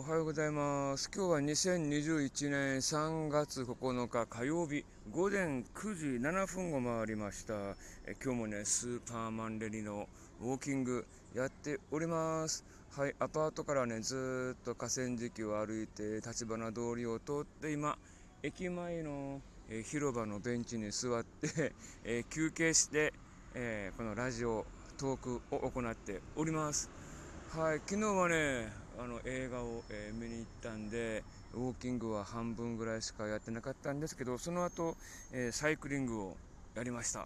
おはようございます。今日は2021年3月9日火曜日午前9時7分を回りました。え今日もね、スーパーマンレディのウォーキングやっております。はい、アパートからね、ずっと河川敷を歩いて、立花通りを通って今、駅前の、え広場のベンチに座って、え休憩して、えーこのラジオトークを行っております。はい、昨日はね、あの映画を、えー見に行ったんで、ウォーキングは半分ぐらいしかやってなかったんですけど、その後、えーサイクリングをやりました。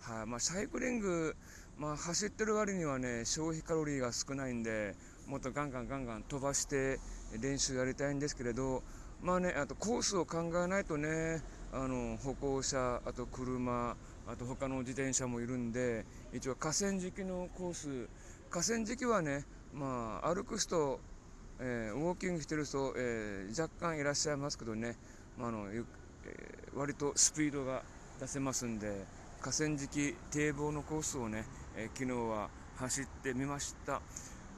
はい、まあ、サイクリング、まあ、走ってる割にはね、消費カロリーが少ないんで、もっとガンガンガンガン飛ばして練習やりたいんですけれど、まあね、あとコースを考えないとね、あの歩行者、あと車、あと他の自転車もいるんで、一応河川敷のコース、河川敷はね、まあ、歩く人、えーウォーキングしてる人、えー若干いらっしゃいますけどね、まあのえー割とスピードが出せますんで、河川敷堤防のコースをね、えー昨日は走ってみました。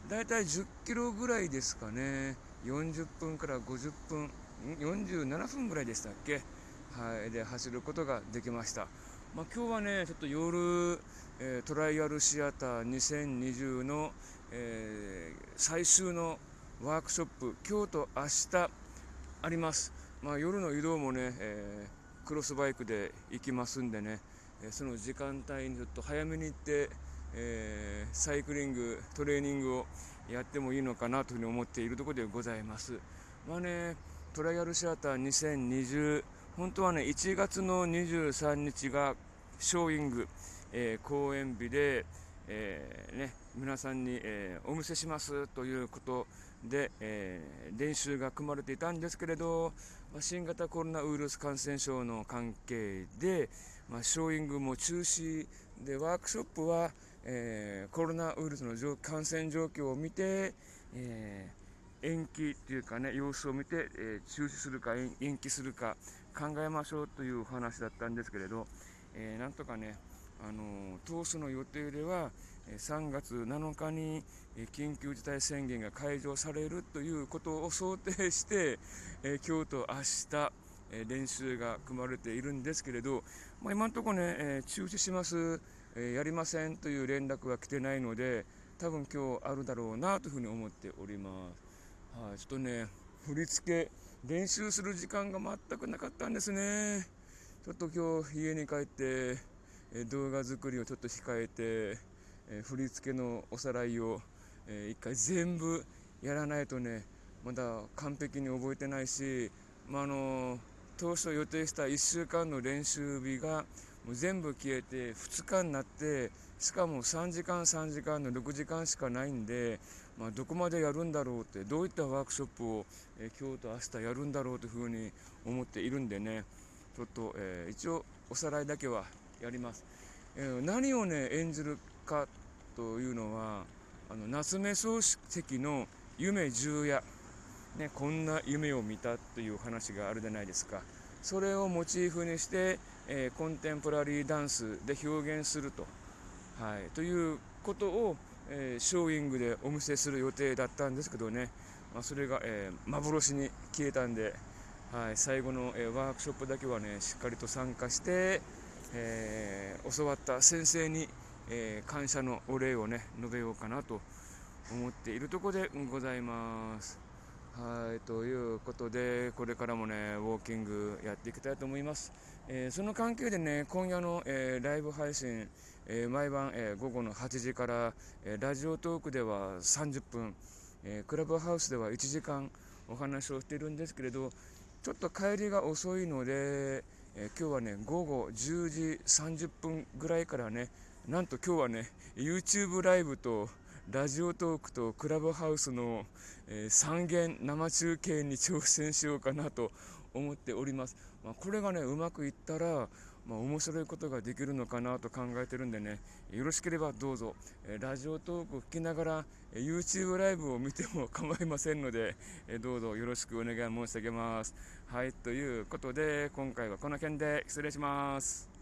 だいたい10キロぐらいですかね、40分から50分、47分ぐらいでしたっけ、はい、で走ることができました。まあ、今日はね、ちょっと夜、えートライアルシアター2020の、えー最終のワークショップ、今日と明日あります。まあ、夜の移動もね、えークロスバイクで行きますんでね、えその時間帯にちょっと早めに行って、えサイクリング、トレーニングをやってもいいのかなというふうに思っているところでございます。まあね、トライアルシアター2020、本当はね、1月の23日がショーイング、えー公演日で、えーね、皆さんに、えーお見せしますということで、えー練習が組まれていたんですけれど、まあ新型コロナウイルス感染症の関係で、まあ、ショーイングも中止で、ワークショップは、えーコロナウイルスの感染状況を見て、えー延期っていうかね、様子を見て、えー中止するか延期するか考えましょうというお話だったんですけれど、えーなんとかね、あのー当初の予定では、え3月7日に、え緊急事態宣言が解除されるということを想定して、えー今日と明日、え練習が組まれているんですけれど、まあ、今のところね、え中止します、えやりませんという連絡は来てないので、多分今日あるだろうなというふうに思っております。はい、ちょっとね、振り付け、練習する時間が全くなかったんですね。ちょっと今日家に帰って、え動画作りをちょっと控えて、え振り付けのおさらいを、えー一回全部やらないとね、まだ完璧に覚えてないし、まあ、あの当初予定した1週間の練習日がもう全部消えて2日になってしかも3時間3時間の6時間しかないんで、まあ、どこまでやるんだろうってどういったワークショップを、え今日と明日やるんだろうというふうに思っているんでねちょっと、えー一応おさらいだけはやります、えー何をね演じるかというのはあの夏目漱石の「夢十夜」ね、こんな夢を見たという話があるじゃないですか。それをモチーフにして、えーコンテンポラリーダンスで表現すると、はい、ということを、えーショーイングでお見せする予定だったんですけどね、まあ、それが、えー幻に消えたんで、はい、最後の、えーワークショップだけはねしっかりと参加して、え教わった先生に、え感謝のお礼をね述べようかなと思っているところでございます。はい、ということで、これからもね、ウォーキングやっていきたいと思います。えーその関係でね、今夜の、えーライブ配信、えー毎晩、えー午後の8時から、えーラジオトークでは30分、えークラブハウスでは1時間お話をしているんですけれど、ちょっと帰りが遅いので、えー今日はね、午後10時30分ぐらいからね、なんと今日はね、YouTube ライブとラジオトークとクラブハウスの、えー三元生中継に挑戦しようかなと思っております。まあ、これがね、うまくいったら、まあ、面白いことができるのかなと考えてるんでね、よろしければどうぞ、えラジオトークを聞きながら、え YouTube ライブを見ても構いませんので、えどうぞよろしくお願い申し上げます。はい、ということで、今回はこの件で失礼します。